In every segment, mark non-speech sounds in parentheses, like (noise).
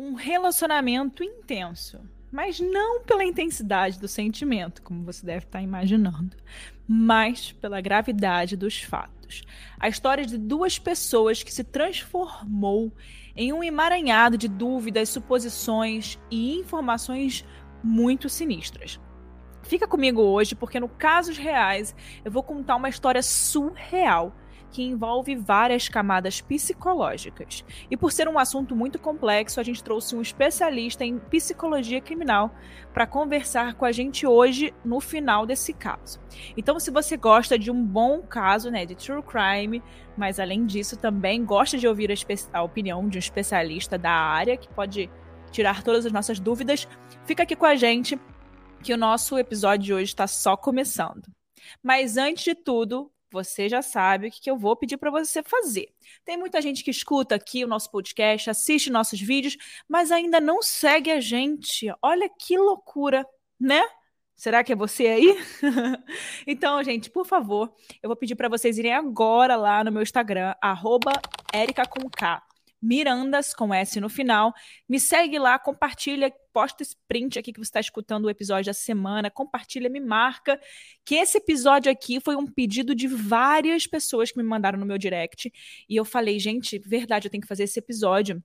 um relacionamento intenso, mas não pela intensidade do sentimento, como você deve estar imaginando, mas pela gravidade dos fatos. A história de duas pessoas que se transformou em um emaranhado de dúvidas, suposições e informações muito sinistras. Fica comigo hoje porque no casos reais eu vou contar uma história surreal que envolve várias camadas psicológicas. E por ser um assunto muito complexo, a gente trouxe um especialista em psicologia criminal para conversar com a gente hoje no final desse caso. Então, se você gosta de um bom caso, né, de true crime, mas além disso também gosta de ouvir a, a opinião de um especialista da área que pode tirar todas as nossas dúvidas, fica aqui com a gente que o nosso episódio de hoje está só começando. Mas antes de tudo, você já sabe o que eu vou pedir para você fazer. Tem muita gente que escuta aqui o nosso podcast, assiste nossos vídeos, mas ainda não segue a gente. Olha que loucura, né? Será que é você aí? (laughs) então, gente, por favor, eu vou pedir para vocês irem agora lá no meu Instagram, arroba Mirandas com S no final. Me segue lá, compartilha, posta esse print aqui que você está escutando o episódio da semana, compartilha, me marca. Que esse episódio aqui foi um pedido de várias pessoas que me mandaram no meu direct. E eu falei, gente, verdade, eu tenho que fazer esse episódio.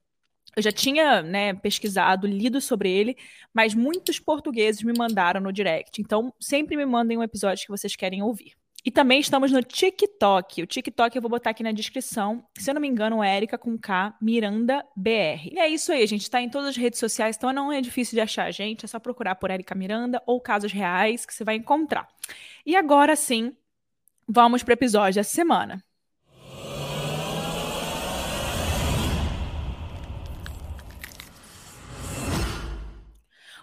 Eu já tinha né, pesquisado, lido sobre ele, mas muitos portugueses me mandaram no direct. Então, sempre me mandem um episódio que vocês querem ouvir. E também estamos no TikTok. O TikTok eu vou botar aqui na descrição. Se eu não me engano, é Erika com K, Miranda BR. E é isso aí, gente está em todas as redes sociais, então não é difícil de achar a gente. É só procurar por Erika Miranda ou casos reais que você vai encontrar. E agora sim, vamos para o episódio da semana.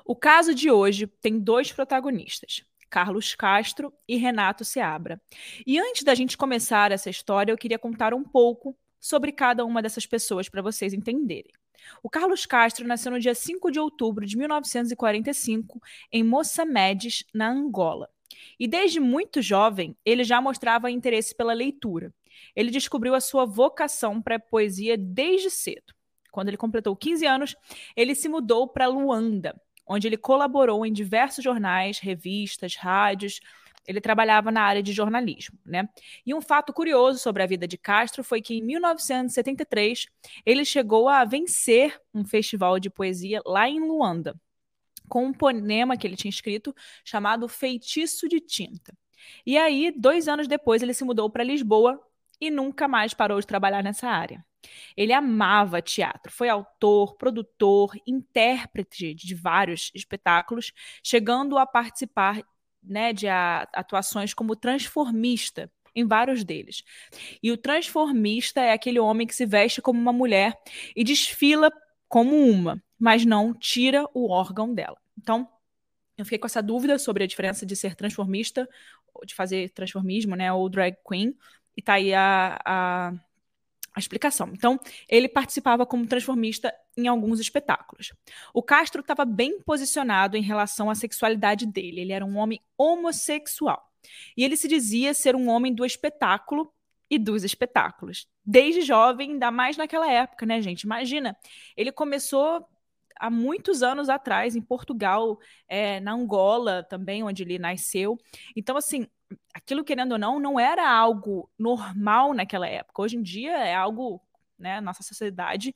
O caso de hoje tem dois protagonistas. Carlos Castro e Renato Seabra. E antes da gente começar essa história, eu queria contar um pouco sobre cada uma dessas pessoas para vocês entenderem. O Carlos Castro nasceu no dia 5 de outubro de 1945 em Moçambique, na Angola. E desde muito jovem, ele já mostrava interesse pela leitura. Ele descobriu a sua vocação para a poesia desde cedo. Quando ele completou 15 anos, ele se mudou para Luanda, onde ele colaborou em diversos jornais, revistas, rádios. Ele trabalhava na área de jornalismo, né? E um fato curioso sobre a vida de Castro foi que em 1973 ele chegou a vencer um festival de poesia lá em Luanda, com um poema que ele tinha escrito chamado Feitiço de Tinta. E aí, dois anos depois, ele se mudou para Lisboa e nunca mais parou de trabalhar nessa área. Ele amava teatro, foi autor, produtor, intérprete de vários espetáculos, chegando a participar né, de atuações como transformista em vários deles. E o transformista é aquele homem que se veste como uma mulher e desfila como uma, mas não tira o órgão dela. Então, eu fiquei com essa dúvida sobre a diferença de ser transformista, de fazer transformismo, né, ou drag queen, e tá aí a, a a explicação. Então, ele participava como transformista em alguns espetáculos. O Castro estava bem posicionado em relação à sexualidade dele. Ele era um homem homossexual. E ele se dizia ser um homem do espetáculo e dos espetáculos. Desde jovem, ainda mais naquela época, né, gente? Imagina, ele começou há muitos anos atrás, em Portugal, é, na Angola também, onde ele nasceu. Então, assim, aquilo, querendo ou não, não era algo normal naquela época. Hoje em dia é algo, né, nossa sociedade.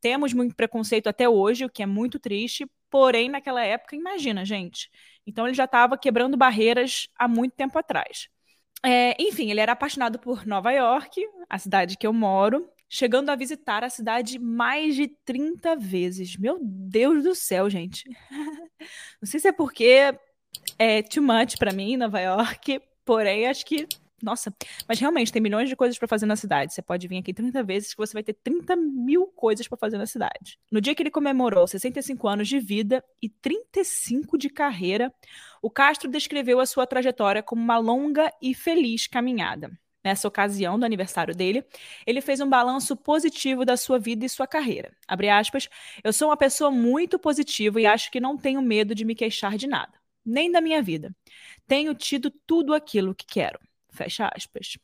Temos muito preconceito até hoje, o que é muito triste, porém, naquela época, imagina, gente. Então, ele já estava quebrando barreiras há muito tempo atrás. É, enfim, ele era apaixonado por Nova York, a cidade que eu moro, chegando a visitar a cidade mais de 30 vezes. Meu Deus do céu, gente. (laughs) Não sei se é porque é too much para mim, Nova York, Porém, acho que. Nossa, mas realmente tem milhões de coisas para fazer na cidade. Você pode vir aqui 30 vezes que você vai ter 30 mil coisas para fazer na cidade. No dia que ele comemorou 65 anos de vida e 35 de carreira, o Castro descreveu a sua trajetória como uma longa e feliz caminhada. Nessa ocasião do aniversário dele, ele fez um balanço positivo da sua vida e sua carreira. Abre aspas, eu sou uma pessoa muito positiva e acho que não tenho medo de me queixar de nada nem da minha vida. Tenho tido tudo aquilo que quero. Fecha aspas.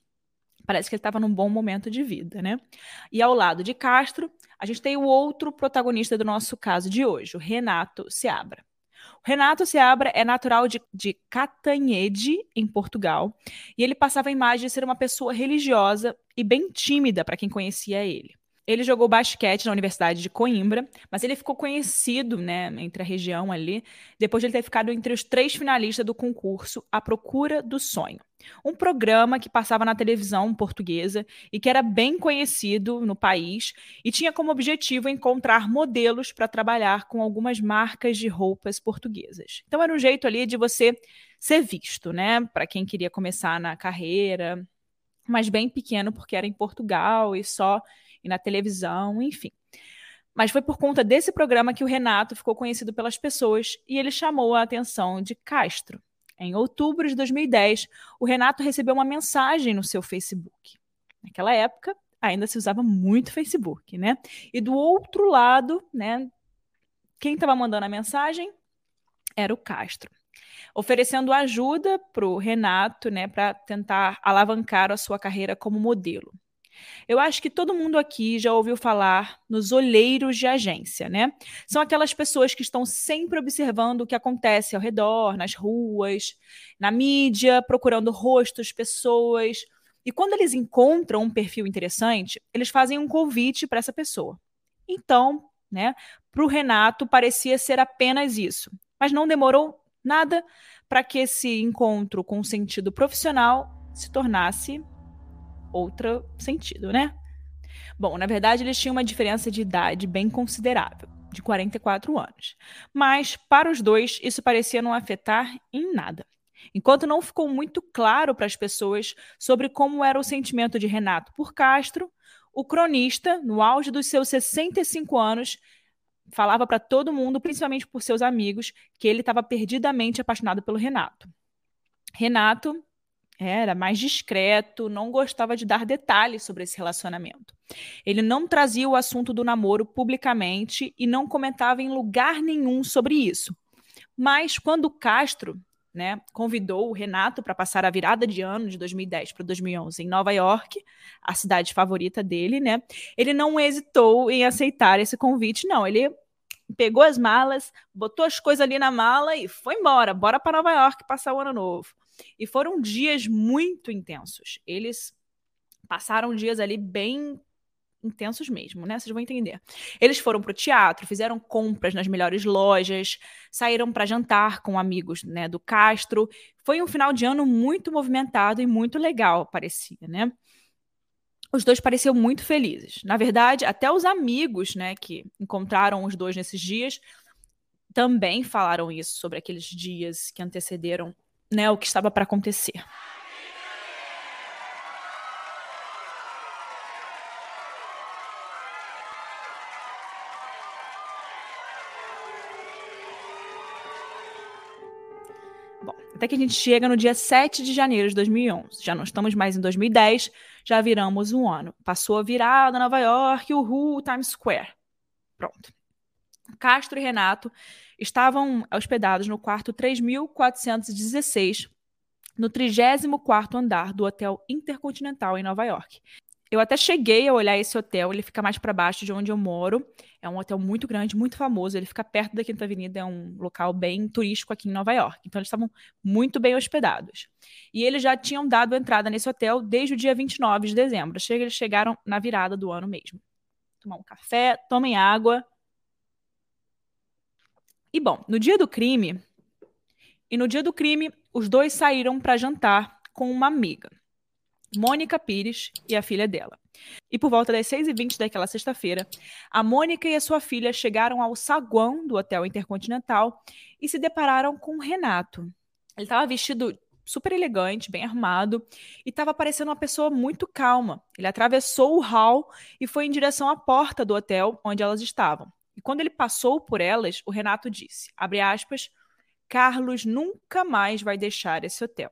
Parece que ele estava num bom momento de vida, né? E ao lado de Castro, a gente tem o outro protagonista do nosso caso de hoje, o Renato Seabra. O Renato Seabra é natural de, de Catanhede, em Portugal, e ele passava a imagem de ser uma pessoa religiosa e bem tímida para quem conhecia ele. Ele jogou basquete na Universidade de Coimbra, mas ele ficou conhecido, né, entre a região ali, depois de ele ter ficado entre os três finalistas do concurso A Procura do Sonho. Um programa que passava na televisão portuguesa e que era bem conhecido no país e tinha como objetivo encontrar modelos para trabalhar com algumas marcas de roupas portuguesas. Então era um jeito ali de você ser visto, né, para quem queria começar na carreira, mas bem pequeno porque era em Portugal e só e na televisão, enfim. Mas foi por conta desse programa que o Renato ficou conhecido pelas pessoas e ele chamou a atenção de Castro. Em outubro de 2010, o Renato recebeu uma mensagem no seu Facebook. Naquela época, ainda se usava muito Facebook, né? E do outro lado, né, quem estava mandando a mensagem era o Castro, oferecendo ajuda para o Renato, né, para tentar alavancar a sua carreira como modelo. Eu acho que todo mundo aqui já ouviu falar nos olheiros de agência, né? São aquelas pessoas que estão sempre observando o que acontece ao redor, nas ruas, na mídia, procurando rostos, pessoas. E quando eles encontram um perfil interessante, eles fazem um convite para essa pessoa. Então, né, para o Renato parecia ser apenas isso. Mas não demorou nada para que esse encontro com sentido profissional se tornasse outro sentido, né? Bom, na verdade, eles tinham uma diferença de idade bem considerável, de 44 anos. Mas, para os dois, isso parecia não afetar em nada. Enquanto não ficou muito claro para as pessoas sobre como era o sentimento de Renato por Castro, o cronista, no auge dos seus 65 anos, falava para todo mundo, principalmente por seus amigos, que ele estava perdidamente apaixonado pelo Renato. Renato era mais discreto, não gostava de dar detalhes sobre esse relacionamento. Ele não trazia o assunto do namoro publicamente e não comentava em lugar nenhum sobre isso. Mas quando Castro né, convidou o Renato para passar a virada de ano de 2010 para 2011 em Nova York, a cidade favorita dele, né? Ele não hesitou em aceitar esse convite, não. Ele pegou as malas, botou as coisas ali na mala e foi embora, bora para Nova York passar o ano novo. E foram dias muito intensos. Eles passaram dias ali bem intensos mesmo, né? Vocês vão entender. Eles foram para o teatro, fizeram compras nas melhores lojas, saíram para jantar com amigos, né, do Castro. Foi um final de ano muito movimentado e muito legal, parecia, né? Os dois pareciam muito felizes. Na verdade, até os amigos, né, que encontraram os dois nesses dias, também falaram isso sobre aqueles dias que antecederam né, o que estava para acontecer. Bom, até que a gente chega no dia 7 de janeiro de 2011. Já não estamos mais em 2010, já viramos um ano. Passou a virada Nova York, o Times Square. Pronto. Castro e Renato estavam hospedados no quarto 3416, no 34º andar do Hotel Intercontinental em Nova York. Eu até cheguei a olhar esse hotel, ele fica mais para baixo de onde eu moro. É um hotel muito grande, muito famoso. Ele fica perto da Quinta Avenida, é um local bem turístico aqui em Nova York. Então eles estavam muito bem hospedados. E eles já tinham dado entrada nesse hotel desde o dia 29 de dezembro. Eles chegaram na virada do ano mesmo. Tomar um café, tomem água, e bom, no dia do crime, e no dia do crime, os dois saíram para jantar com uma amiga, Mônica Pires e a filha dela. E por volta das 6h20 daquela sexta-feira, a Mônica e a sua filha chegaram ao saguão do Hotel Intercontinental e se depararam com Renato. Ele estava vestido super elegante, bem arrumado, e estava parecendo uma pessoa muito calma. Ele atravessou o hall e foi em direção à porta do hotel onde elas estavam. E quando ele passou por elas, o Renato disse, abre aspas, Carlos nunca mais vai deixar esse hotel.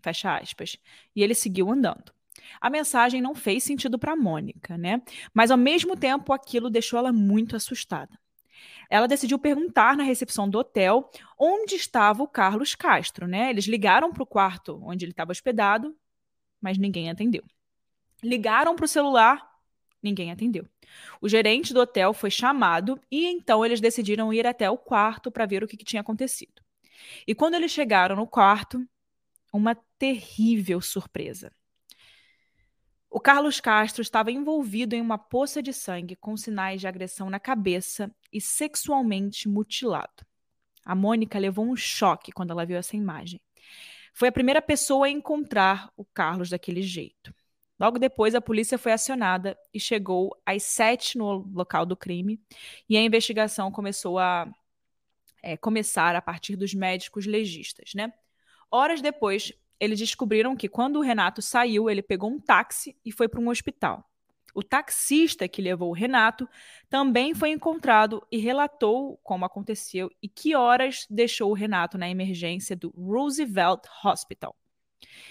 Fecha aspas. E ele seguiu andando. A mensagem não fez sentido para Mônica, né? Mas ao mesmo tempo aquilo deixou ela muito assustada. Ela decidiu perguntar na recepção do hotel onde estava o Carlos Castro, né? Eles ligaram para o quarto onde ele estava hospedado, mas ninguém atendeu. Ligaram para o celular, ninguém atendeu. O gerente do hotel foi chamado e então eles decidiram ir até o quarto para ver o que, que tinha acontecido. E quando eles chegaram no quarto, uma terrível surpresa. O Carlos Castro estava envolvido em uma poça de sangue com sinais de agressão na cabeça e sexualmente mutilado. A Mônica levou um choque quando ela viu essa imagem. Foi a primeira pessoa a encontrar o Carlos daquele jeito. Logo depois, a polícia foi acionada e chegou às sete no local do crime e a investigação começou a é, começar a partir dos médicos legistas, né? Horas depois, eles descobriram que quando o Renato saiu, ele pegou um táxi e foi para um hospital. O taxista que levou o Renato também foi encontrado e relatou como aconteceu e que horas deixou o Renato na emergência do Roosevelt Hospital.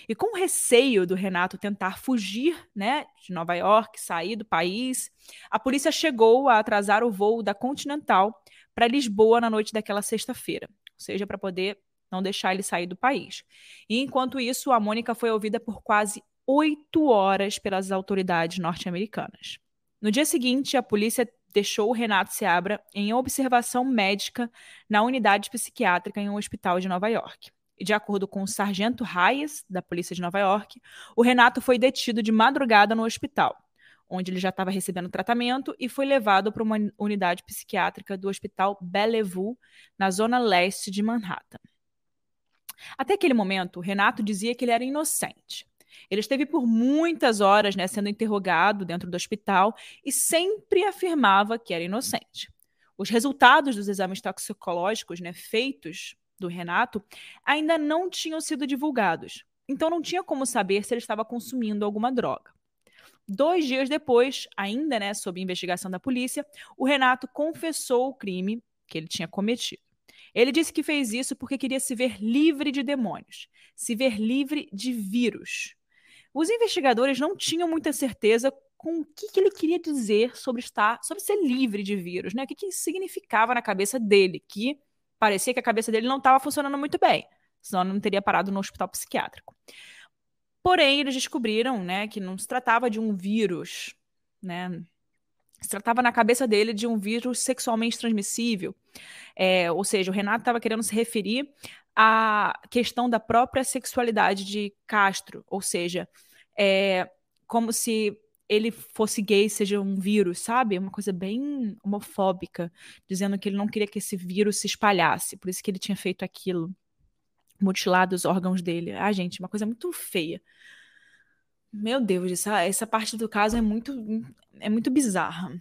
E com receio do Renato tentar fugir né, de Nova York, sair do país, a polícia chegou a atrasar o voo da Continental para Lisboa na noite daquela sexta-feira, ou seja, para poder não deixar ele sair do país. E enquanto isso, a Mônica foi ouvida por quase oito horas pelas autoridades norte-americanas. No dia seguinte, a polícia deixou o Renato Seabra em observação médica na unidade psiquiátrica em um hospital de Nova York. De acordo com o sargento Hayes, da polícia de Nova York, o Renato foi detido de madrugada no hospital, onde ele já estava recebendo tratamento e foi levado para uma unidade psiquiátrica do Hospital Bellevue, na zona leste de Manhattan. Até aquele momento, Renato dizia que ele era inocente. Ele esteve por muitas horas né, sendo interrogado dentro do hospital e sempre afirmava que era inocente. Os resultados dos exames toxicológicos né, feitos do Renato ainda não tinham sido divulgados, então não tinha como saber se ele estava consumindo alguma droga. Dois dias depois, ainda né, sob investigação da polícia, o Renato confessou o crime que ele tinha cometido. Ele disse que fez isso porque queria se ver livre de demônios, se ver livre de vírus. Os investigadores não tinham muita certeza com o que, que ele queria dizer sobre estar, sobre ser livre de vírus, né? O que, que significava na cabeça dele, que parecia que a cabeça dele não estava funcionando muito bem, senão não teria parado no hospital psiquiátrico. Porém, eles descobriram, né, que não se tratava de um vírus, né? Se tratava na cabeça dele de um vírus sexualmente transmissível. É, ou seja, o Renato estava querendo se referir à questão da própria sexualidade de Castro. Ou seja, é, como se ele fosse gay, seja um vírus, sabe? Uma coisa bem homofóbica, dizendo que ele não queria que esse vírus se espalhasse, por isso que ele tinha feito aquilo, mutilado os órgãos dele. Ah, gente, uma coisa muito feia. Meu Deus, essa, essa parte do caso é muito, é muito bizarra.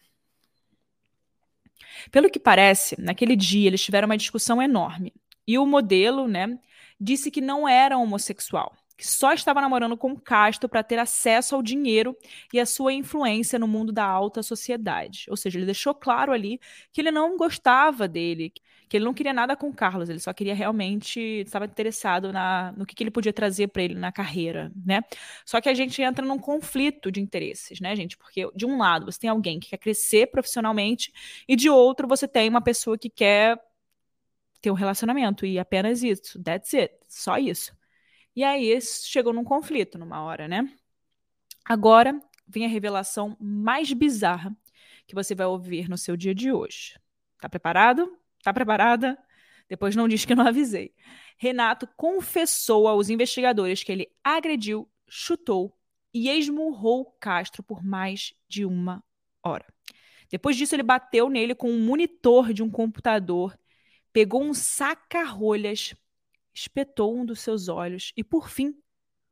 Pelo que parece, naquele dia eles tiveram uma discussão enorme. E o modelo, né, disse que não era homossexual, que só estava namorando com Castro para ter acesso ao dinheiro e a sua influência no mundo da alta sociedade. Ou seja, ele deixou claro ali que ele não gostava dele, que ele não queria nada com Carlos, ele só queria realmente estava interessado na, no que, que ele podia trazer para ele na carreira, né? Só que a gente entra num conflito de interesses, né, gente? Porque de um lado você tem alguém que quer crescer profissionalmente e de outro você tem uma pessoa que quer ter um relacionamento e apenas isso, that's it, só isso. E aí chegou num conflito numa hora, né? Agora vem a revelação mais bizarra que você vai ouvir no seu dia de hoje. Tá preparado? Tá preparada? Depois não diz que não avisei. Renato confessou aos investigadores que ele agrediu, chutou e esmurrou Castro por mais de uma hora. Depois disso, ele bateu nele com um monitor de um computador, pegou um saca-rolhas, espetou um dos seus olhos e, por fim,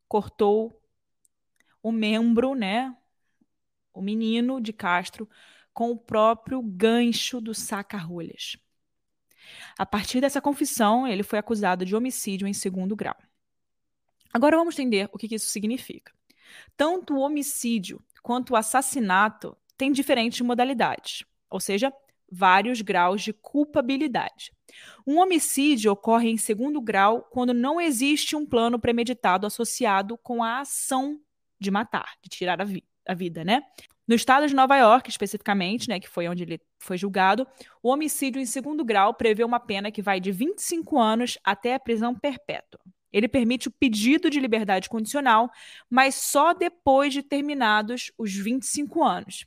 cortou o membro, né, o menino de Castro, com o próprio gancho do saca-rolhas. A partir dessa confissão, ele foi acusado de homicídio em segundo grau. Agora vamos entender o que isso significa. Tanto o homicídio quanto o assassinato têm diferentes modalidades, ou seja, vários graus de culpabilidade. Um homicídio ocorre em segundo grau quando não existe um plano premeditado associado com a ação de matar, de tirar a, vi a vida, né? No estado de Nova York, especificamente, né, que foi onde ele foi julgado, o homicídio em segundo grau prevê uma pena que vai de 25 anos até a prisão perpétua. Ele permite o pedido de liberdade condicional, mas só depois de terminados os 25 anos.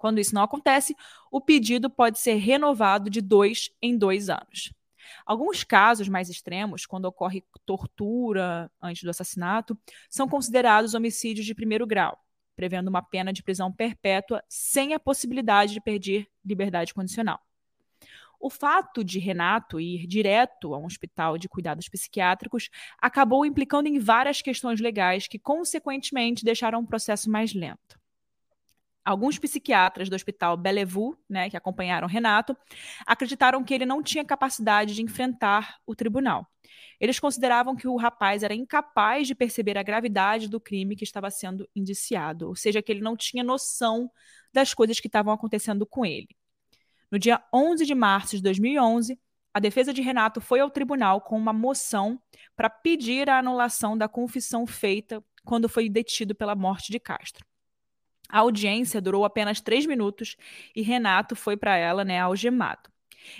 Quando isso não acontece, o pedido pode ser renovado de dois em dois anos. Alguns casos mais extremos, quando ocorre tortura antes do assassinato, são considerados homicídios de primeiro grau, prevendo uma pena de prisão perpétua sem a possibilidade de perder liberdade condicional. O fato de Renato ir direto a um hospital de cuidados psiquiátricos acabou implicando em várias questões legais que, consequentemente, deixaram o processo mais lento. Alguns psiquiatras do hospital Bellevue, né, que acompanharam Renato, acreditaram que ele não tinha capacidade de enfrentar o tribunal. Eles consideravam que o rapaz era incapaz de perceber a gravidade do crime que estava sendo indiciado, ou seja, que ele não tinha noção das coisas que estavam acontecendo com ele. No dia 11 de março de 2011, a defesa de Renato foi ao tribunal com uma moção para pedir a anulação da confissão feita quando foi detido pela morte de Castro. A audiência durou apenas três minutos e Renato foi para ela, né, algemado.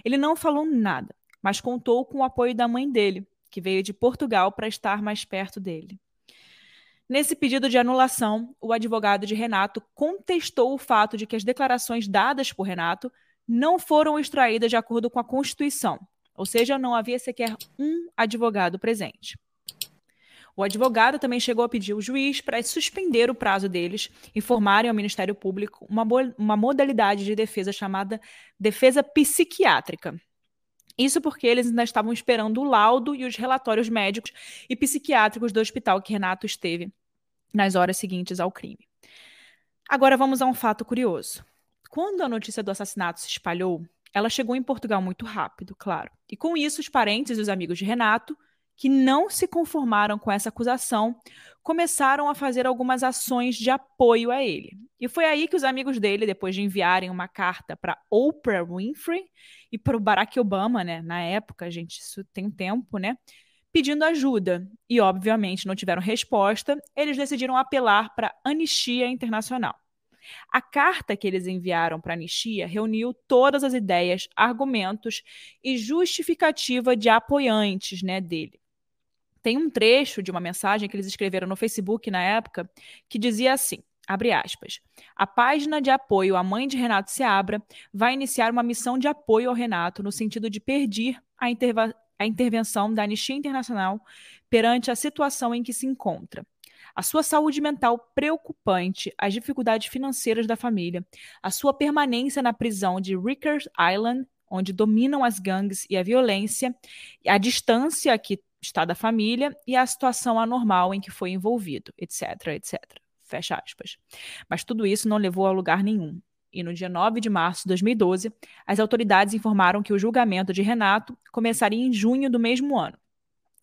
Ele não falou nada, mas contou com o apoio da mãe dele, que veio de Portugal para estar mais perto dele. Nesse pedido de anulação, o advogado de Renato contestou o fato de que as declarações dadas por Renato não foram extraídas de acordo com a Constituição, ou seja, não havia sequer um advogado presente. O advogado também chegou a pedir ao juiz para suspender o prazo deles e formarem ao Ministério Público uma, uma modalidade de defesa chamada defesa psiquiátrica. Isso porque eles ainda estavam esperando o laudo e os relatórios médicos e psiquiátricos do hospital que Renato esteve nas horas seguintes ao crime. Agora vamos a um fato curioso. Quando a notícia do assassinato se espalhou, ela chegou em Portugal muito rápido, claro. E com isso, os parentes e os amigos de Renato, que não se conformaram com essa acusação, começaram a fazer algumas ações de apoio a ele. E foi aí que os amigos dele, depois de enviarem uma carta para Oprah Winfrey e para o Barack Obama, né, na época, gente, isso tem tempo, né, pedindo ajuda. E obviamente não tiveram resposta, eles decidiram apelar para a Anistia Internacional. A carta que eles enviaram para a anistia reuniu todas as ideias, argumentos e justificativa de apoiantes né, dele. Tem um trecho de uma mensagem que eles escreveram no Facebook na época que dizia assim: abre aspas. A página de apoio à mãe de Renato Seabra vai iniciar uma missão de apoio ao Renato no sentido de pedir a, a intervenção da Anistia Internacional perante a situação em que se encontra a sua saúde mental preocupante, as dificuldades financeiras da família, a sua permanência na prisão de Rikers Island, onde dominam as gangues e a violência, a distância que está da família e a situação anormal em que foi envolvido, etc, etc. Fecha aspas. Mas tudo isso não levou a lugar nenhum. E no dia 9 de março de 2012, as autoridades informaram que o julgamento de Renato começaria em junho do mesmo ano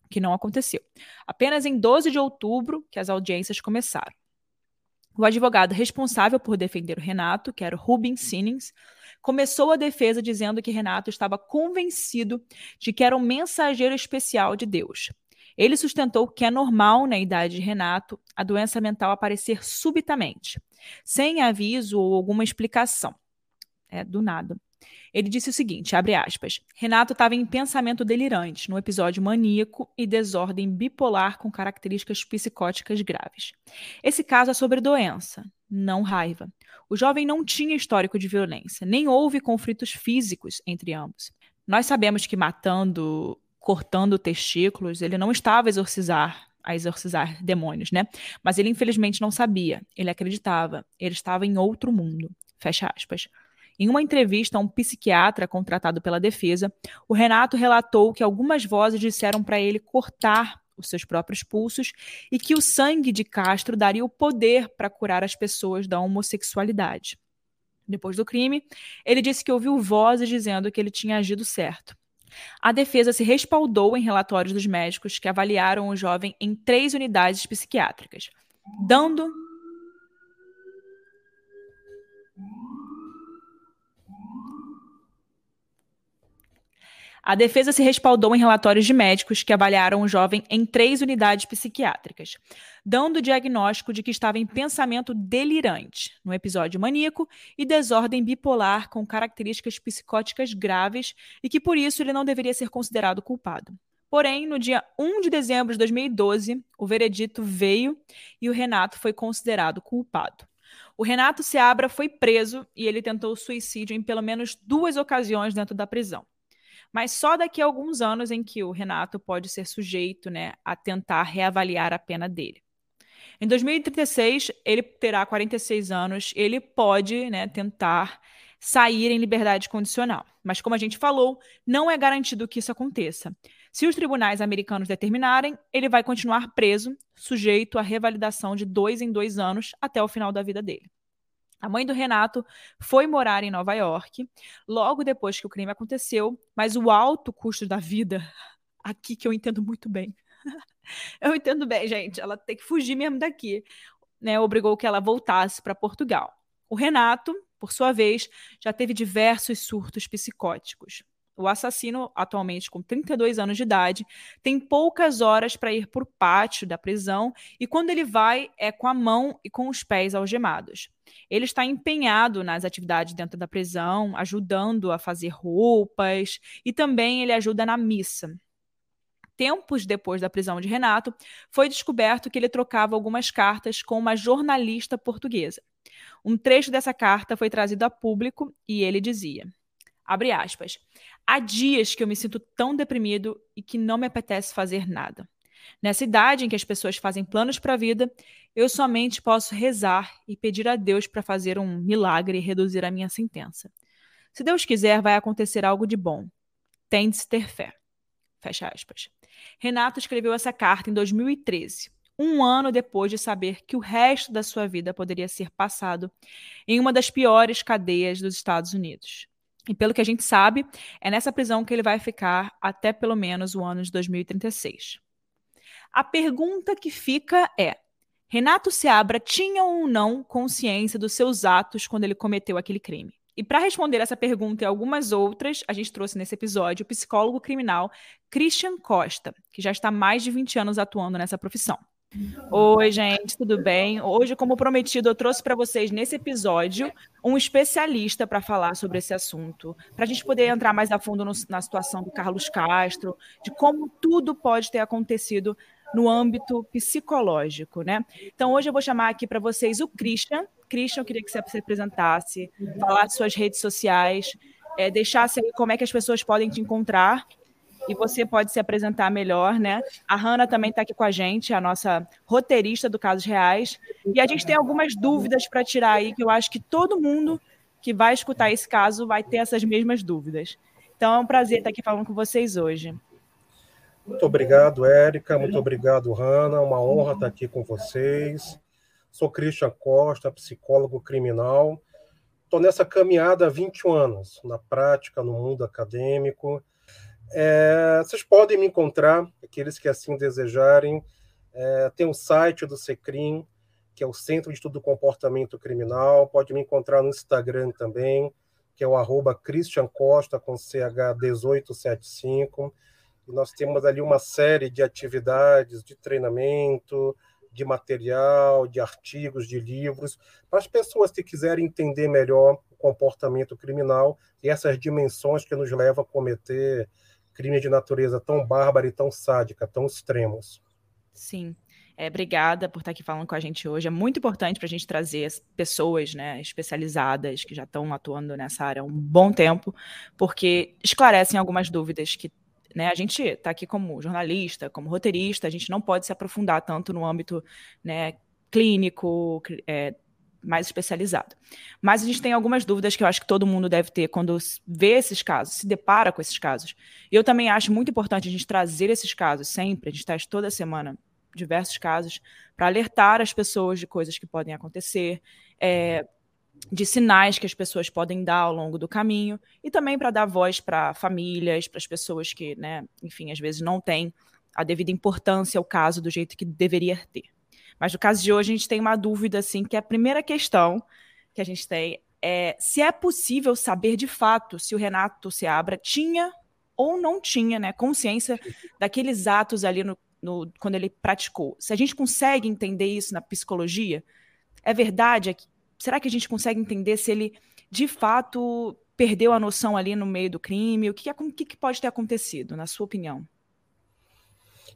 que não aconteceu. Apenas em 12 de outubro que as audiências começaram. O advogado responsável por defender o Renato, que era Rubens Sinnings, começou a defesa dizendo que Renato estava convencido de que era um mensageiro especial de Deus. Ele sustentou que é normal na idade de Renato a doença mental aparecer subitamente, sem aviso ou alguma explicação. É, do nada. Ele disse o seguinte, abre aspas, Renato estava em pensamento delirante, num episódio maníaco e desordem bipolar com características psicóticas graves. Esse caso é sobre doença, não raiva. O jovem não tinha histórico de violência, nem houve conflitos físicos entre ambos. Nós sabemos que matando, cortando testículos, ele não estava a exorcizar a exorcizar demônios, né? Mas ele infelizmente não sabia, ele acreditava, ele estava em outro mundo. Fecha aspas. Em uma entrevista a um psiquiatra contratado pela defesa, o Renato relatou que algumas vozes disseram para ele cortar os seus próprios pulsos e que o sangue de Castro daria o poder para curar as pessoas da homossexualidade. Depois do crime, ele disse que ouviu vozes dizendo que ele tinha agido certo. A defesa se respaldou em relatórios dos médicos que avaliaram o jovem em três unidades psiquiátricas, dando A defesa se respaldou em relatórios de médicos que avaliaram o jovem em três unidades psiquiátricas, dando o diagnóstico de que estava em pensamento delirante, no episódio maníaco e desordem bipolar com características psicóticas graves e que por isso ele não deveria ser considerado culpado. Porém, no dia 1 de dezembro de 2012, o veredito veio e o Renato foi considerado culpado. O Renato Seabra foi preso e ele tentou suicídio em pelo menos duas ocasiões dentro da prisão. Mas só daqui a alguns anos em que o Renato pode ser sujeito né, a tentar reavaliar a pena dele. Em 2036, ele terá 46 anos, ele pode né, tentar sair em liberdade condicional. Mas, como a gente falou, não é garantido que isso aconteça. Se os tribunais americanos determinarem, ele vai continuar preso, sujeito à revalidação de dois em dois anos até o final da vida dele. A mãe do Renato foi morar em Nova York logo depois que o crime aconteceu, mas o alto custo da vida, aqui que eu entendo muito bem. (laughs) eu entendo bem, gente, ela tem que fugir mesmo daqui, né? Obrigou que ela voltasse para Portugal. O Renato, por sua vez, já teve diversos surtos psicóticos. O assassino, atualmente com 32 anos de idade, tem poucas horas para ir para o pátio da prisão e quando ele vai é com a mão e com os pés algemados. Ele está empenhado nas atividades dentro da prisão, ajudando a fazer roupas e também ele ajuda na missa. Tempos depois da prisão de Renato, foi descoberto que ele trocava algumas cartas com uma jornalista portuguesa. Um trecho dessa carta foi trazido a público e ele dizia: Abre aspas. Há dias que eu me sinto tão deprimido e que não me apetece fazer nada. Nessa idade em que as pessoas fazem planos para a vida, eu somente posso rezar e pedir a Deus para fazer um milagre e reduzir a minha sentença. Se Deus quiser, vai acontecer algo de bom. Tem de se ter fé. Fecha aspas. Renato escreveu essa carta em 2013, um ano depois de saber que o resto da sua vida poderia ser passado em uma das piores cadeias dos Estados Unidos. E pelo que a gente sabe, é nessa prisão que ele vai ficar até pelo menos o ano de 2036. A pergunta que fica é: Renato Seabra tinha ou não consciência dos seus atos quando ele cometeu aquele crime? E para responder essa pergunta e algumas outras, a gente trouxe nesse episódio o psicólogo criminal Christian Costa, que já está há mais de 20 anos atuando nessa profissão. Oi, gente, tudo bem? Hoje, como prometido, eu trouxe para vocês nesse episódio um especialista para falar sobre esse assunto, para a gente poder entrar mais a fundo no, na situação do Carlos Castro, de como tudo pode ter acontecido no âmbito psicológico, né? Então, hoje eu vou chamar aqui para vocês o Christian. Christian, eu queria que você se apresentasse, falar de suas redes sociais, é, deixasse aí como é que as pessoas podem te encontrar e você pode se apresentar melhor, né? A Hanna também está aqui com a gente, a nossa roteirista do Casos Reais. E a gente tem algumas dúvidas para tirar aí, que eu acho que todo mundo que vai escutar esse caso vai ter essas mesmas dúvidas. Então é um prazer estar aqui falando com vocês hoje. Muito obrigado, Érica. Muito obrigado, Hanna. Uma honra estar aqui com vocês. Sou Christian Costa, psicólogo criminal. Estou nessa caminhada há 21 anos, na prática, no mundo acadêmico. É, vocês podem me encontrar, aqueles que assim desejarem. É, tem o um site do Secrim, que é o Centro de Estudo do Comportamento Criminal. Pode me encontrar no Instagram também, que é o arroba Christian Costa, com CH1875. E nós temos ali uma série de atividades de treinamento, de material, de artigos, de livros, para as pessoas que quiserem entender melhor o comportamento criminal e essas dimensões que nos levam a cometer crimes de natureza tão bárbara e tão sádica, tão extremos. Sim. É, obrigada por estar aqui falando com a gente hoje. É muito importante para a gente trazer pessoas né, especializadas que já estão atuando nessa área há um bom tempo, porque esclarecem algumas dúvidas que né, a gente está aqui como jornalista, como roteirista, a gente não pode se aprofundar tanto no âmbito né, clínico, é, mais especializado. Mas a gente tem algumas dúvidas que eu acho que todo mundo deve ter quando vê esses casos, se depara com esses casos. E eu também acho muito importante a gente trazer esses casos sempre, a gente traz toda semana diversos casos, para alertar as pessoas de coisas que podem acontecer, é, de sinais que as pessoas podem dar ao longo do caminho, e também para dar voz para famílias, para as pessoas que, né, enfim, às vezes não têm a devida importância ao caso do jeito que deveria ter. Mas no caso de hoje, a gente tem uma dúvida, assim, que a primeira questão que a gente tem é se é possível saber de fato se o Renato Seabra tinha ou não tinha né, consciência daqueles atos ali no, no, quando ele praticou. Se a gente consegue entender isso na psicologia, é verdade? É será que a gente consegue entender se ele de fato perdeu a noção ali no meio do crime? O que, o que pode ter acontecido, na sua opinião?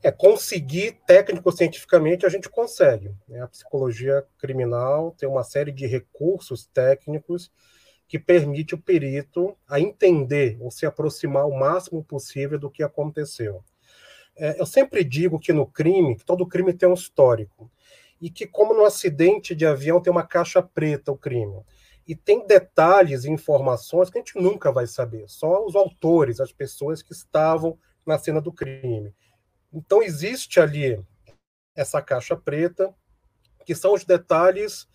É, conseguir técnico-cientificamente a gente consegue. Né? A psicologia criminal tem uma série de recursos técnicos que permite o perito a entender ou se aproximar o máximo possível do que aconteceu. É, eu sempre digo que no crime, que todo crime tem um histórico, e que como no acidente de avião tem uma caixa preta o crime, e tem detalhes e informações que a gente nunca vai saber, só os autores, as pessoas que estavam na cena do crime. Então existe ali essa caixa preta, que são os detalhes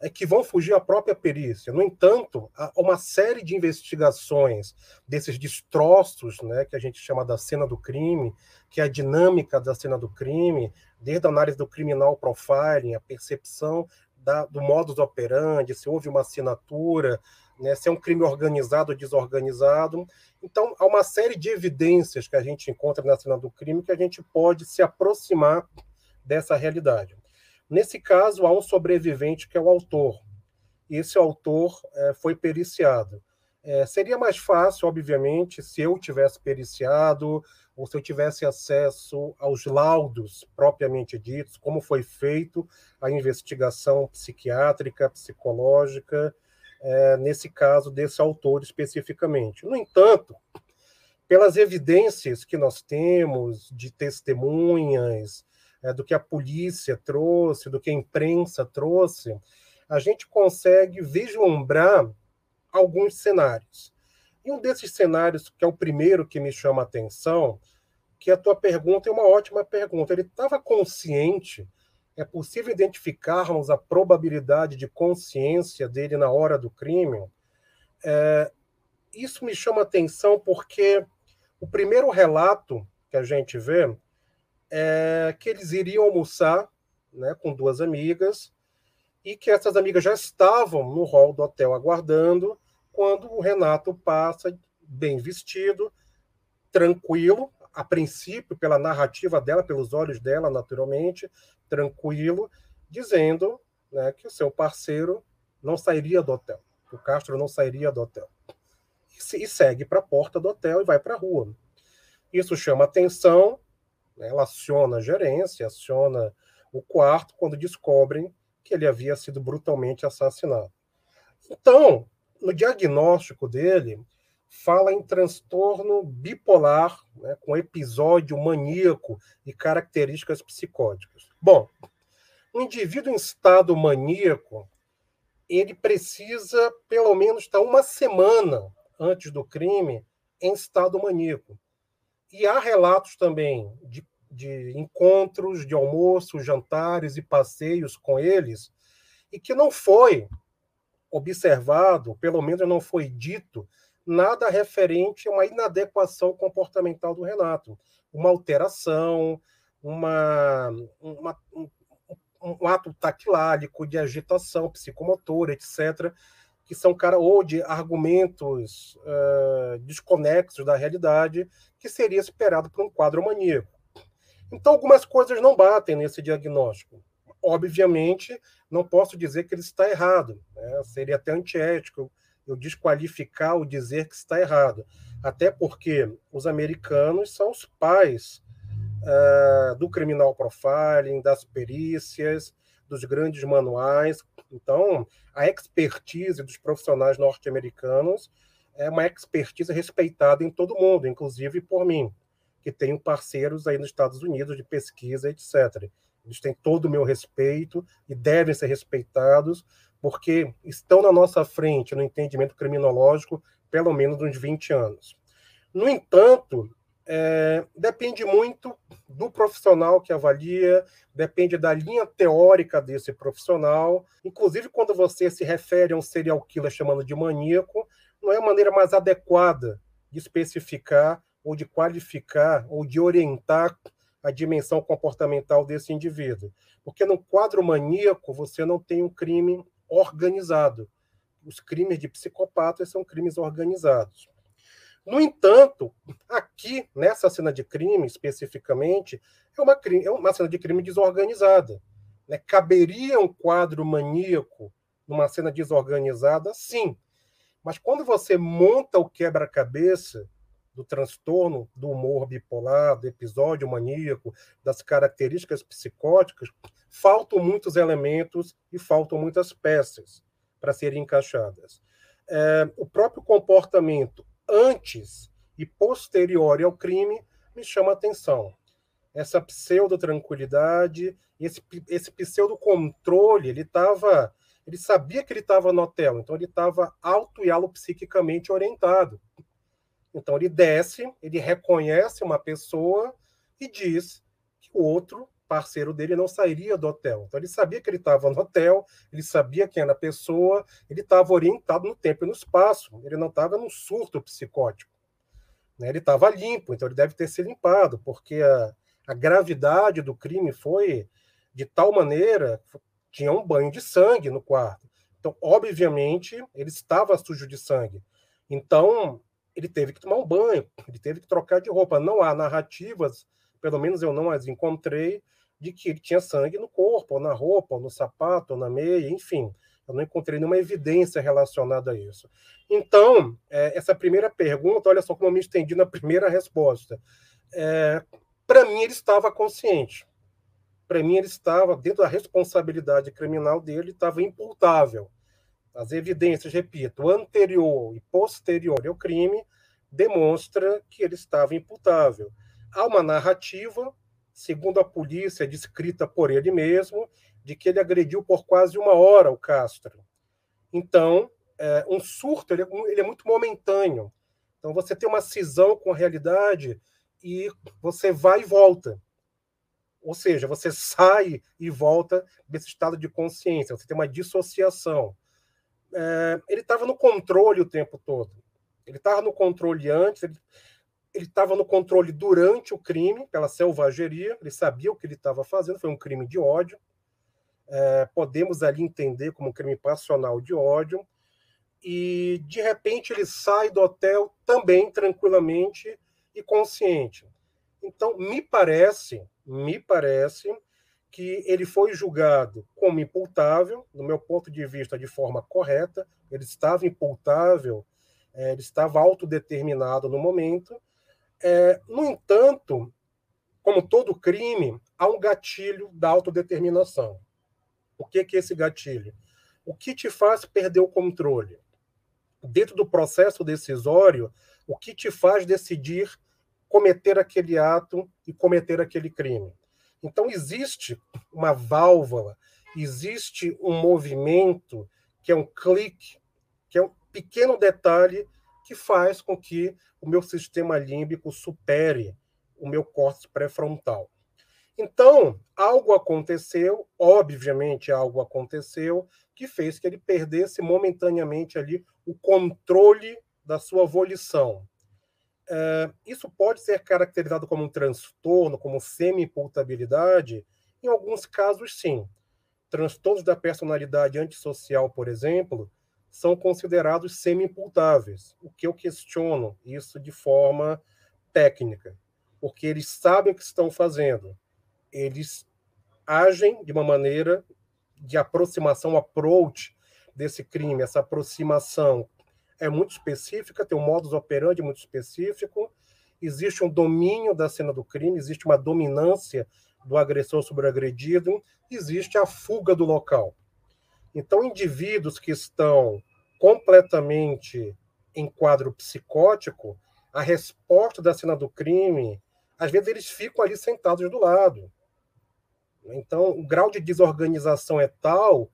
é que vão fugir à própria perícia. No entanto, há uma série de investigações desses destroços, né, que a gente chama da cena do crime, que é a dinâmica da cena do crime, desde a análise do criminal profiling, a percepção da, do modus operandi, se houve uma assinatura, né, se é um crime organizado ou desorganizado. Então, há uma série de evidências que a gente encontra na cena do crime que a gente pode se aproximar dessa realidade. Nesse caso, há um sobrevivente que é o autor. E esse autor é, foi periciado. É, seria mais fácil, obviamente, se eu tivesse periciado ou se eu tivesse acesso aos laudos propriamente ditos, como foi feito a investigação psiquiátrica, psicológica, é, nesse caso desse autor especificamente. No entanto, pelas evidências que nós temos de testemunhas, é, do que a polícia trouxe, do que a imprensa trouxe, a gente consegue vislumbrar alguns cenários. E um desses cenários, que é o primeiro que me chama a atenção, que a tua pergunta é uma ótima pergunta. Ele estava consciente? É possível identificarmos a probabilidade de consciência dele na hora do crime? É, isso me chama atenção porque o primeiro relato que a gente vê é, que eles iriam almoçar né, com duas amigas e que essas amigas já estavam no hall do hotel aguardando quando o Renato passa bem vestido, tranquilo, a princípio pela narrativa dela, pelos olhos dela, naturalmente, tranquilo, dizendo né, que o seu parceiro não sairia do hotel, o Castro não sairia do hotel. E, e segue para a porta do hotel e vai para a rua. Isso chama atenção, né? Ela aciona a gerência, aciona o quarto quando descobrem que ele havia sido brutalmente assassinado. Então, no diagnóstico dele, fala em transtorno bipolar, né, com episódio maníaco e características psicóticas. Bom, um indivíduo em estado maníaco, ele precisa pelo menos estar uma semana antes do crime em estado maníaco. E há relatos também de, de encontros, de almoços, jantares e passeios com eles, e que não foi observado, pelo menos não foi dito, nada referente a uma inadequação comportamental do Renato, uma alteração, uma, uma um, um, ato taquilálico de agitação psicomotora, etc., que são cara ou de argumentos uh, desconexos da realidade que seria esperado por um quadro maníaco. Então, algumas coisas não batem nesse diagnóstico. Obviamente, não posso dizer que ele está errado. Né? Seria até antiético eu desqualificar o dizer que está errado. Até porque os americanos são os pais uh, do criminal profiling, das perícias, dos grandes manuais. Então, a expertise dos profissionais norte-americanos é uma expertise respeitada em todo mundo, inclusive por mim, que tenho parceiros aí nos Estados Unidos de pesquisa, etc. Eles têm todo o meu respeito e devem ser respeitados, porque estão na nossa frente no entendimento criminológico pelo menos uns 20 anos. No entanto, é, depende muito do profissional que avalia, depende da linha teórica desse profissional. Inclusive, quando você se refere a um serial killer chamando de maníaco, não é a maneira mais adequada de especificar ou de qualificar ou de orientar a dimensão comportamental desse indivíduo. Porque no quadro maníaco você não tem um crime organizado. Os crimes de psicopatas são crimes organizados. No entanto, aqui, nessa cena de crime especificamente, é uma, é uma cena de crime desorganizada. Né? Caberia um quadro maníaco numa cena desorganizada? Sim. Mas quando você monta o quebra-cabeça do transtorno do humor bipolar, do episódio maníaco, das características psicóticas, faltam muitos elementos e faltam muitas peças para serem encaixadas. É, o próprio comportamento antes e posterior ao crime me chama atenção. Essa pseudo-tranquilidade, esse, esse pseudo-controle, ele estava. Ele sabia que ele estava no hotel, então ele estava auto e psiquicamente orientado. Então ele desce, ele reconhece uma pessoa e diz que o outro parceiro dele não sairia do hotel. Então ele sabia que ele estava no hotel, ele sabia quem era a pessoa, ele estava orientado no tempo e no espaço, ele não estava num surto psicótico. Né? Ele estava limpo, então ele deve ter se limpado, porque a, a gravidade do crime foi de tal maneira tinha um banho de sangue no quarto. Então, obviamente, ele estava sujo de sangue. Então, ele teve que tomar um banho, ele teve que trocar de roupa. Não há narrativas, pelo menos eu não as encontrei, de que ele tinha sangue no corpo, ou na roupa, ou no sapato, ou na meia, enfim. Eu não encontrei nenhuma evidência relacionada a isso. Então, é, essa primeira pergunta, olha só como eu me estendi na primeira resposta. É, Para mim, ele estava consciente. Para mim, ele estava, dentro da responsabilidade criminal dele, estava imputável. As evidências, repito, anterior e posterior ao crime, demonstra que ele estava imputável. Há uma narrativa segundo a polícia, descrita por ele mesmo, de que ele agrediu por quase uma hora o Castro. Então, é, um surto ele é, ele é muito momentâneo. Então, você tem uma cisão com a realidade e você vai e volta. Ou seja, você sai e volta desse estado de consciência, você tem uma dissociação. É, ele estava no controle o tempo todo. Ele estava no controle antes, ele, ele estava no controle durante o crime, pela selvageria, ele sabia o que ele estava fazendo, foi um crime de ódio. É, podemos ali entender como um crime passional de ódio. E, de repente, ele sai do hotel também tranquilamente e consciente. Então, me parece, me parece que ele foi julgado como imputável, no meu ponto de vista, de forma correta, ele estava imputável, é, ele estava autodeterminado no momento, é, no entanto, como todo crime, há um gatilho da autodeterminação. O que, que é esse gatilho? O que te faz perder o controle? Dentro do processo decisório, o que te faz decidir cometer aquele ato e cometer aquele crime? Então, existe uma válvula, existe um movimento, que é um clique, que é um pequeno detalhe que faz com que o meu sistema límbico supere o meu córtex pré-frontal. Então, algo aconteceu, obviamente algo aconteceu, que fez que ele perdesse momentaneamente ali o controle da sua volição. É, isso pode ser caracterizado como um transtorno, como semi-imputabilidade? Em alguns casos, sim. Transtornos da personalidade antissocial, por exemplo, são considerados semi-imputáveis, o que eu questiono isso de forma técnica, porque eles sabem o que estão fazendo, eles agem de uma maneira de aproximação, approach desse crime, essa aproximação é muito específica, tem um modus operandi muito específico, existe um domínio da cena do crime, existe uma dominância do agressor sobre o agredido, existe a fuga do local. Então, indivíduos que estão completamente em quadro psicótico, a resposta da cena do crime, às vezes eles ficam ali sentados do lado. Então, o grau de desorganização é tal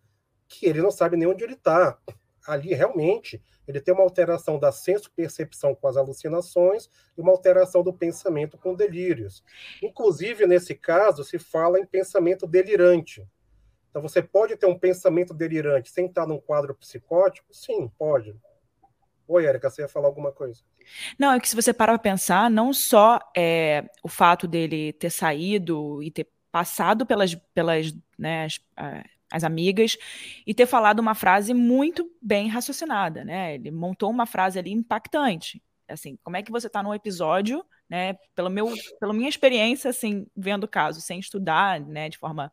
que ele não sabe nem onde ele está. Ali, realmente, ele tem uma alteração da senso-percepção com as alucinações e uma alteração do pensamento com delírios. Inclusive, nesse caso, se fala em pensamento delirante. Então, você pode ter um pensamento delirante sem estar num quadro psicótico? Sim, pode. Oi, Érica, você ia falar alguma coisa? Não, é que se você parar para pensar, não só é, o fato dele ter saído e ter passado pelas, pelas né, as, as amigas e ter falado uma frase muito bem raciocinada, né? Ele montou uma frase ali impactante. Assim, como é que você está num episódio, né? Pelo meu, pela minha experiência, assim, vendo o caso, sem estudar, né, de forma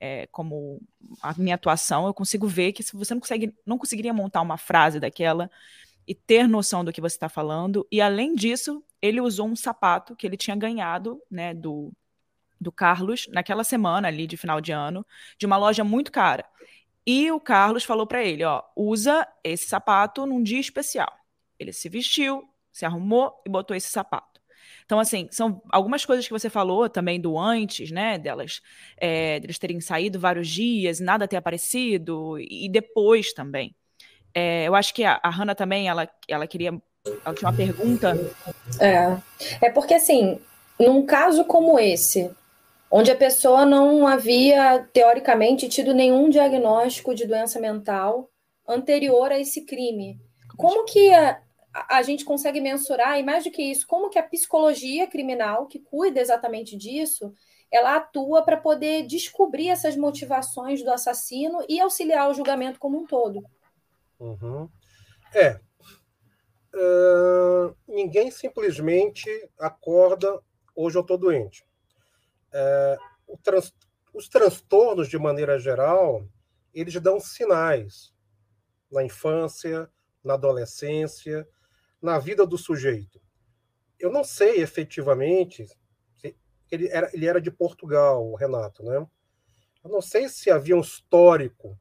é, como a minha atuação, eu consigo ver que se você não consegue, não conseguiria montar uma frase daquela e ter noção do que você está falando, e além disso, ele usou um sapato que ele tinha ganhado, né, do, do Carlos naquela semana ali de final de ano, de uma loja muito cara. E o Carlos falou para ele, ó, usa esse sapato num dia especial. Ele se vestiu, se arrumou e botou esse sapato. Então, assim, são algumas coisas que você falou também do antes, né? Delas, é, deles terem saído vários dias, nada ter aparecido, e depois também. É, eu acho que a, a Hannah também, ela, ela queria. Ela tinha uma pergunta. É. É porque, assim, num caso como esse, onde a pessoa não havia, teoricamente, tido nenhum diagnóstico de doença mental anterior a esse crime, como que a, a gente consegue mensurar, e mais do que isso, como que a psicologia criminal, que cuida exatamente disso, ela atua para poder descobrir essas motivações do assassino e auxiliar o julgamento como um todo. Uhum. É. Uh, ninguém simplesmente acorda, hoje eu estou doente. Uh, os transtornos, de maneira geral, eles dão sinais na infância, na adolescência, na vida do sujeito. Eu não sei efetivamente, ele era, ele era de Portugal, o Renato, né? Eu não sei se havia um histórico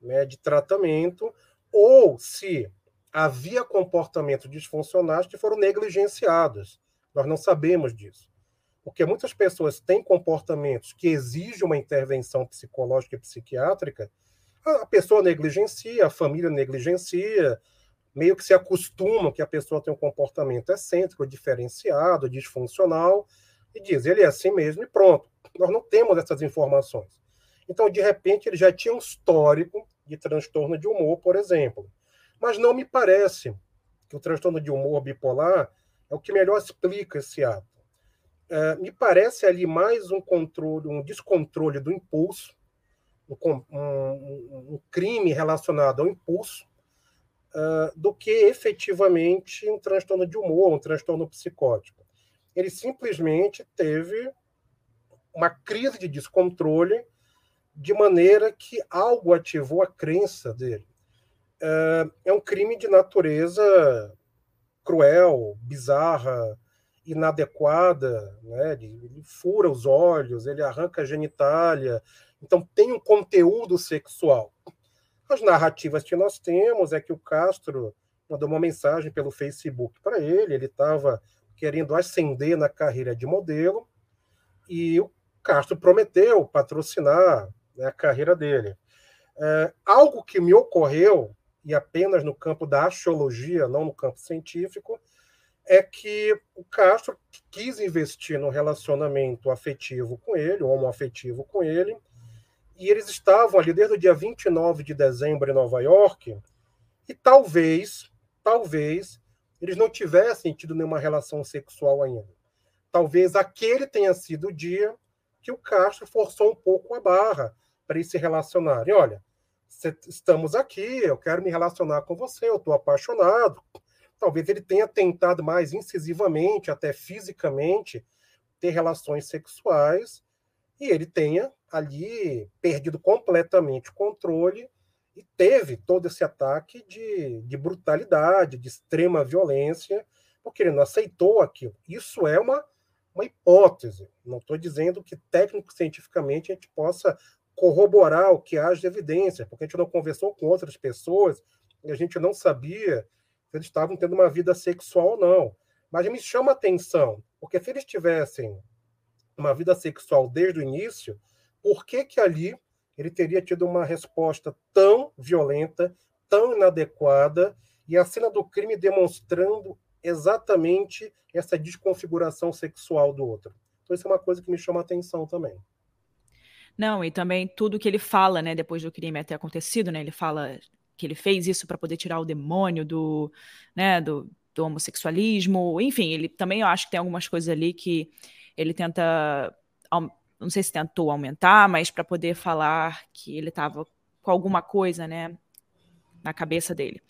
né, de tratamento ou se havia comportamentos disfuncionais que foram negligenciados. Nós não sabemos disso. Porque muitas pessoas têm comportamentos que exigem uma intervenção psicológica e psiquiátrica, a pessoa negligencia, a família negligencia, meio que se acostumam que a pessoa tem um comportamento excêntrico, diferenciado, disfuncional, e diz, ele é assim mesmo e pronto. Nós não temos essas informações. Então, de repente, ele já tinha um histórico de transtorno de humor, por exemplo. Mas não me parece que o transtorno de humor bipolar é o que melhor explica esse ato. É, me parece ali mais um controle, um descontrole do impulso, um, um, um crime relacionado ao impulso, uh, do que efetivamente um transtorno de humor, um transtorno psicótico. Ele simplesmente teve uma crise de descontrole de maneira que algo ativou a crença dele. Uh, é um crime de natureza cruel, bizarra, inadequada, né? Ele, fura os olhos, ele arranca a genitália, então tem um conteúdo sexual. As narrativas que nós temos é que o Castro mandou uma mensagem pelo Facebook para ele, ele estava querendo ascender na carreira de modelo, e o Castro prometeu patrocinar né, a carreira dele. É, algo que me ocorreu, e apenas no campo da astrologia, não no campo científico, é que o Castro quis investir no relacionamento afetivo com ele, homoafetivo com ele, e eles estavam ali desde o dia 29 de dezembro em Nova York, e talvez, talvez, eles não tivessem tido nenhuma relação sexual ainda. Talvez aquele tenha sido o dia que o Castro forçou um pouco a barra para eles se relacionarem. Olha, estamos aqui, eu quero me relacionar com você, eu estou apaixonado. Talvez ele tenha tentado mais incisivamente, até fisicamente, ter relações sexuais, e ele tenha ali perdido completamente o controle e teve todo esse ataque de, de brutalidade, de extrema violência, porque ele não aceitou aquilo. Isso é uma, uma hipótese. Não estou dizendo que técnico-cientificamente a gente possa corroborar o que há de evidência, porque a gente não conversou com outras pessoas e a gente não sabia se eles estavam tendo uma vida sexual ou não. Mas me chama atenção, porque se eles tivessem uma vida sexual desde o início, por que, que ali ele teria tido uma resposta tão violenta, tão inadequada, e a cena do crime demonstrando exatamente essa desconfiguração sexual do outro. Então, isso é uma coisa que me chama a atenção também. Não, e também tudo que ele fala, né, depois do crime ter acontecido, né, ele fala que ele fez isso para poder tirar o demônio do, né, do, do homossexualismo, enfim, ele também eu acho que tem algumas coisas ali que ele tenta não sei se tentou aumentar, mas para poder falar que ele estava com alguma coisa, né, na cabeça dele.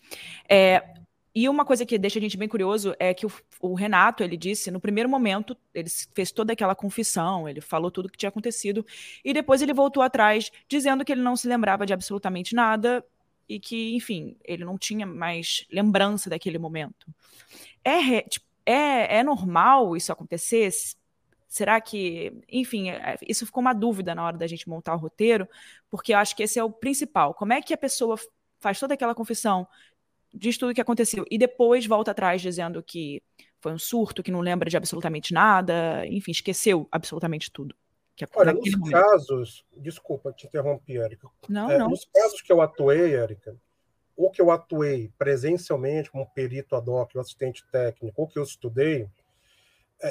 É, e uma coisa que deixa a gente bem curioso é que o, o, Renato, ele disse, no primeiro momento, ele fez toda aquela confissão, ele falou tudo o que tinha acontecido, e depois ele voltou atrás, dizendo que ele não se lembrava de absolutamente nada, e que, enfim, ele não tinha mais lembrança daquele momento. É, tipo, é, é normal isso acontecer? Será que, enfim, é, isso ficou uma dúvida na hora da gente montar o roteiro, porque eu acho que esse é o principal. Como é que a pessoa faz toda aquela confissão, diz tudo o que aconteceu e depois volta atrás dizendo que foi um surto, que não lembra de absolutamente nada, enfim, esqueceu absolutamente tudo. Que Olha, nos momento. casos, desculpa te interromper, Érica. Não, é, não. Nos casos que eu atuei, Érica, ou que eu atuei presencialmente como perito ad hoc, assistente técnico, ou que eu estudei, é,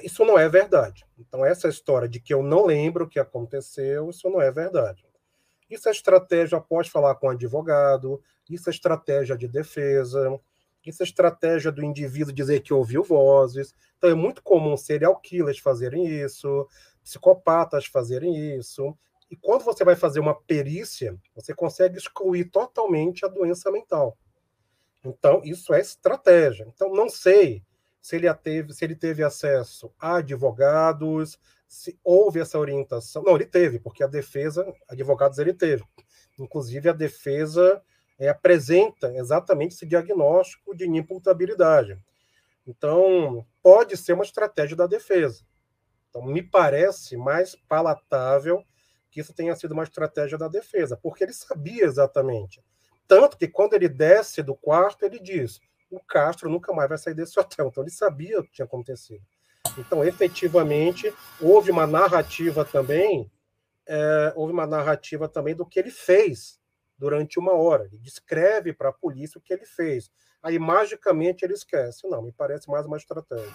isso não é verdade. Então, essa história de que eu não lembro o que aconteceu, isso não é verdade. Isso é estratégia após falar com o advogado, isso é estratégia de defesa, isso é estratégia do indivíduo dizer que ouviu vozes. Então, é muito comum serial killers fazerem isso, psicopatas fazerem isso. E quando você vai fazer uma perícia, você consegue excluir totalmente a doença mental. Então, isso é estratégia. Então, não sei se ele teve, se ele teve acesso a advogados, se houve essa orientação. Não, ele teve, porque a defesa, advogados ele teve. Inclusive, a defesa é, apresenta exatamente esse diagnóstico de imputabilidade. Então, pode ser uma estratégia da defesa. Então, me parece mais palatável que isso tenha sido uma estratégia da defesa, porque ele sabia exatamente. Tanto que quando ele desce do quarto, ele diz: o Castro nunca mais vai sair desse (laughs) hotel. Então ele sabia o que tinha acontecido. Então, efetivamente, houve uma narrativa também, é, houve uma narrativa também do que ele fez durante uma hora. Ele descreve para a polícia o que ele fez. Aí, magicamente, ele esquece. Não, me parece mais uma estratégia.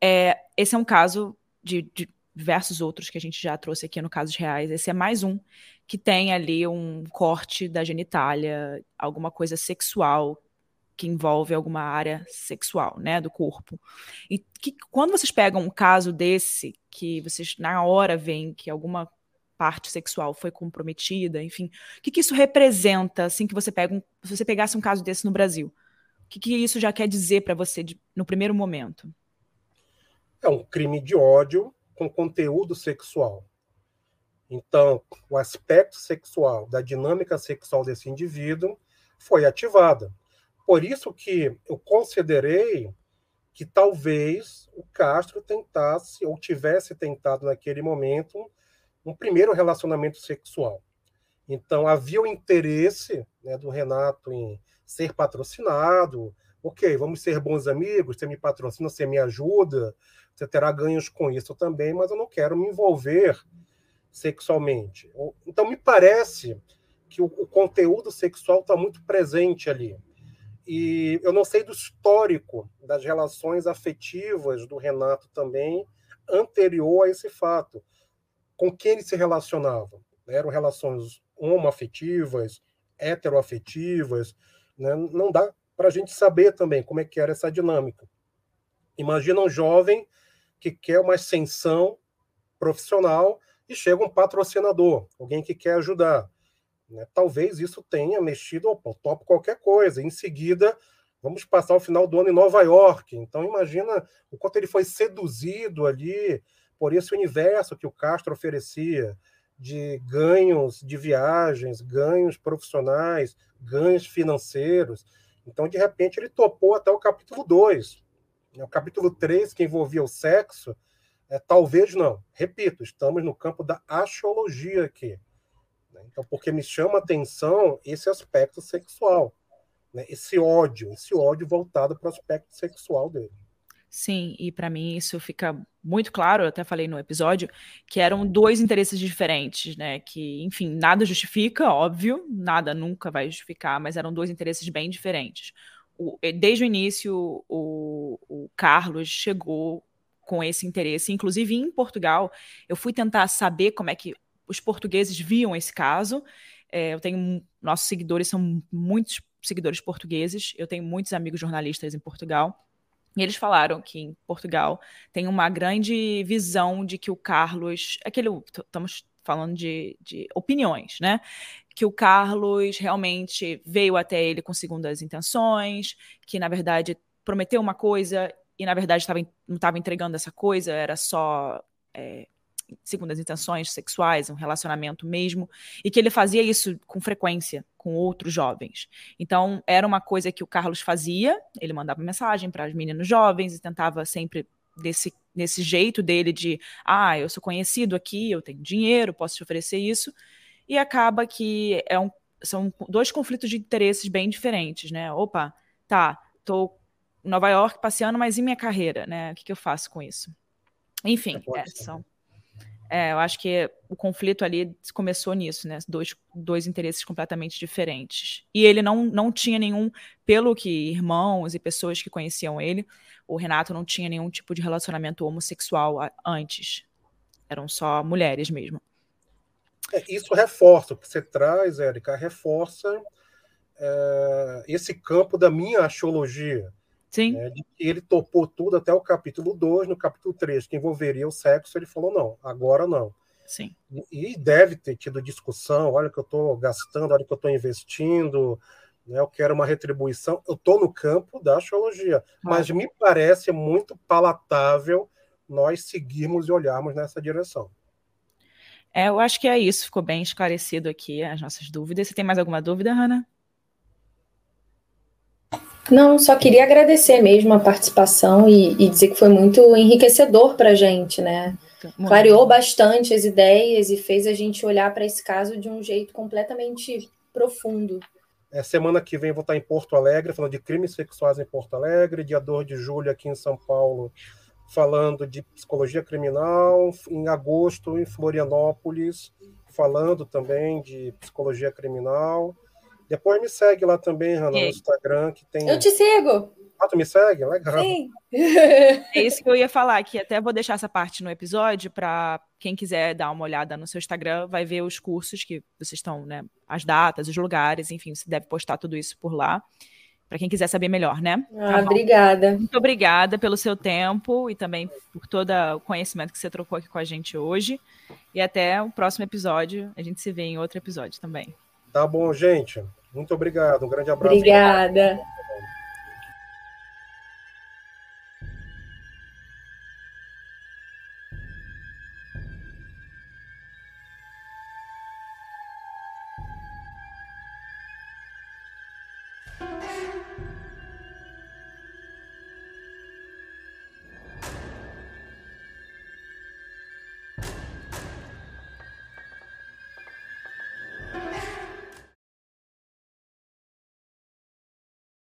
É, esse é um caso de, de diversos outros que a gente já trouxe aqui no Casos Reais. Esse é mais um que tem ali um corte da genitália, alguma coisa sexual que envolve alguma área sexual, né, do corpo. E que, quando vocês pegam um caso desse, que vocês na hora veem que alguma parte sexual foi comprometida, enfim, o que, que isso representa, assim, que você pega um, se você pegasse um caso desse no Brasil? O que, que isso já quer dizer para você de, no primeiro momento? É um crime de ódio com conteúdo sexual. Então, o aspecto sexual, da dinâmica sexual desse indivíduo foi ativada. Por isso que eu considerei que talvez o Castro tentasse ou tivesse tentado naquele momento um primeiro relacionamento sexual. Então havia o interesse né, do Renato em ser patrocinado. Ok, vamos ser bons amigos. Você me patrocina, você me ajuda, você terá ganhos com isso também, mas eu não quero me envolver sexualmente. Então me parece que o, o conteúdo sexual está muito presente ali. E eu não sei do histórico das relações afetivas do Renato também, anterior a esse fato. Com quem ele se relacionava? Eram relações homoafetivas, heteroafetivas, né? não dá para a gente saber também como é que era essa dinâmica. Imagina um jovem que quer uma ascensão profissional e chega um patrocinador, alguém que quer ajudar. Né? Talvez isso tenha mexido, opa, topo qualquer coisa. Em seguida, vamos passar o final do ano em Nova York. Então, imagina o quanto ele foi seduzido ali por esse universo que o Castro oferecia de ganhos de viagens, ganhos profissionais, ganhos financeiros. Então, de repente, ele topou até o capítulo 2. O capítulo 3, que envolvia o sexo, é, talvez não. Repito, estamos no campo da axiologia aqui. Né? Então, porque me chama atenção esse aspecto sexual, né? esse ódio, esse ódio voltado para o aspecto sexual dele. Sim, e para mim isso fica muito claro, eu até falei no episódio, que eram dois interesses diferentes, né? Que, enfim, nada justifica, óbvio, nada nunca vai justificar, mas eram dois interesses bem diferentes. O, desde o início, o, o Carlos chegou com esse interesse, inclusive em Portugal, eu fui tentar saber como é que os portugueses viam esse caso. É, eu tenho nossos seguidores são muitos seguidores portugueses. Eu tenho muitos amigos jornalistas em Portugal. E eles falaram que em Portugal tem uma grande visão de que o Carlos. Aquele. Estamos falando de, de opiniões, né? Que o Carlos realmente veio até ele com segundas intenções, que na verdade prometeu uma coisa e na verdade tava, não estava entregando essa coisa, era só é, segundas intenções sexuais, um relacionamento mesmo, e que ele fazia isso com frequência com outros jovens. Então, era uma coisa que o Carlos fazia, ele mandava mensagem para os meninos jovens e tentava sempre desse, desse jeito dele de, ah, eu sou conhecido aqui, eu tenho dinheiro, posso te oferecer isso, e acaba que é um, são dois conflitos de interesses bem diferentes, né? Opa, tá, tô em Nova York passeando, mas e minha carreira, né? O que, que eu faço com isso? Enfim, é, são, é, eu acho que o conflito ali começou nisso, né? Dois, dois interesses completamente diferentes. E ele não, não tinha nenhum, pelo que irmãos e pessoas que conheciam ele, o Renato não tinha nenhum tipo de relacionamento homossexual antes. Eram só mulheres mesmo. É, isso reforça, o que você traz, Érica, reforça é, esse campo da minha axiologia Sim. Né, de que ele topou tudo até o capítulo 2, no capítulo 3, que envolveria o sexo, ele falou: não, agora não. Sim. E, deve ter tido discussão: olha que eu estou gastando, olha que eu estou investindo, né, eu quero uma retribuição. Eu estou no campo da astrologia, mas me parece muito palatável nós seguirmos e olharmos nessa direção. É, eu acho que é isso, ficou bem esclarecido aqui as nossas dúvidas. Você tem mais alguma dúvida, Hanna? Não, só queria agradecer mesmo a participação e, e dizer que foi muito enriquecedor para a gente, né? Muito Clareou bastante as ideias e fez a gente olhar para esse caso de um jeito completamente profundo. É, semana que vem vou estar em Porto Alegre, falando de crimes sexuais em Porto Alegre, dia 2 de julho aqui em São Paulo, falando de psicologia criminal, em agosto em Florianópolis, falando também de psicologia criminal. Depois me segue lá também, Rana, no Instagram, que tem. Eu te sigo. Ah, tu me segue? Legal. Sim. é isso que eu ia falar, que até vou deixar essa parte no episódio para quem quiser dar uma olhada no seu Instagram, vai ver os cursos que vocês estão, né? As datas, os lugares, enfim, você deve postar tudo isso por lá. Para quem quiser saber melhor, né? Ah, tá obrigada. Muito obrigada pelo seu tempo e também por todo o conhecimento que você trocou aqui com a gente hoje. E até o próximo episódio. A gente se vê em outro episódio também. Tá bom, gente. Muito obrigado. Um grande abraço. Obrigada.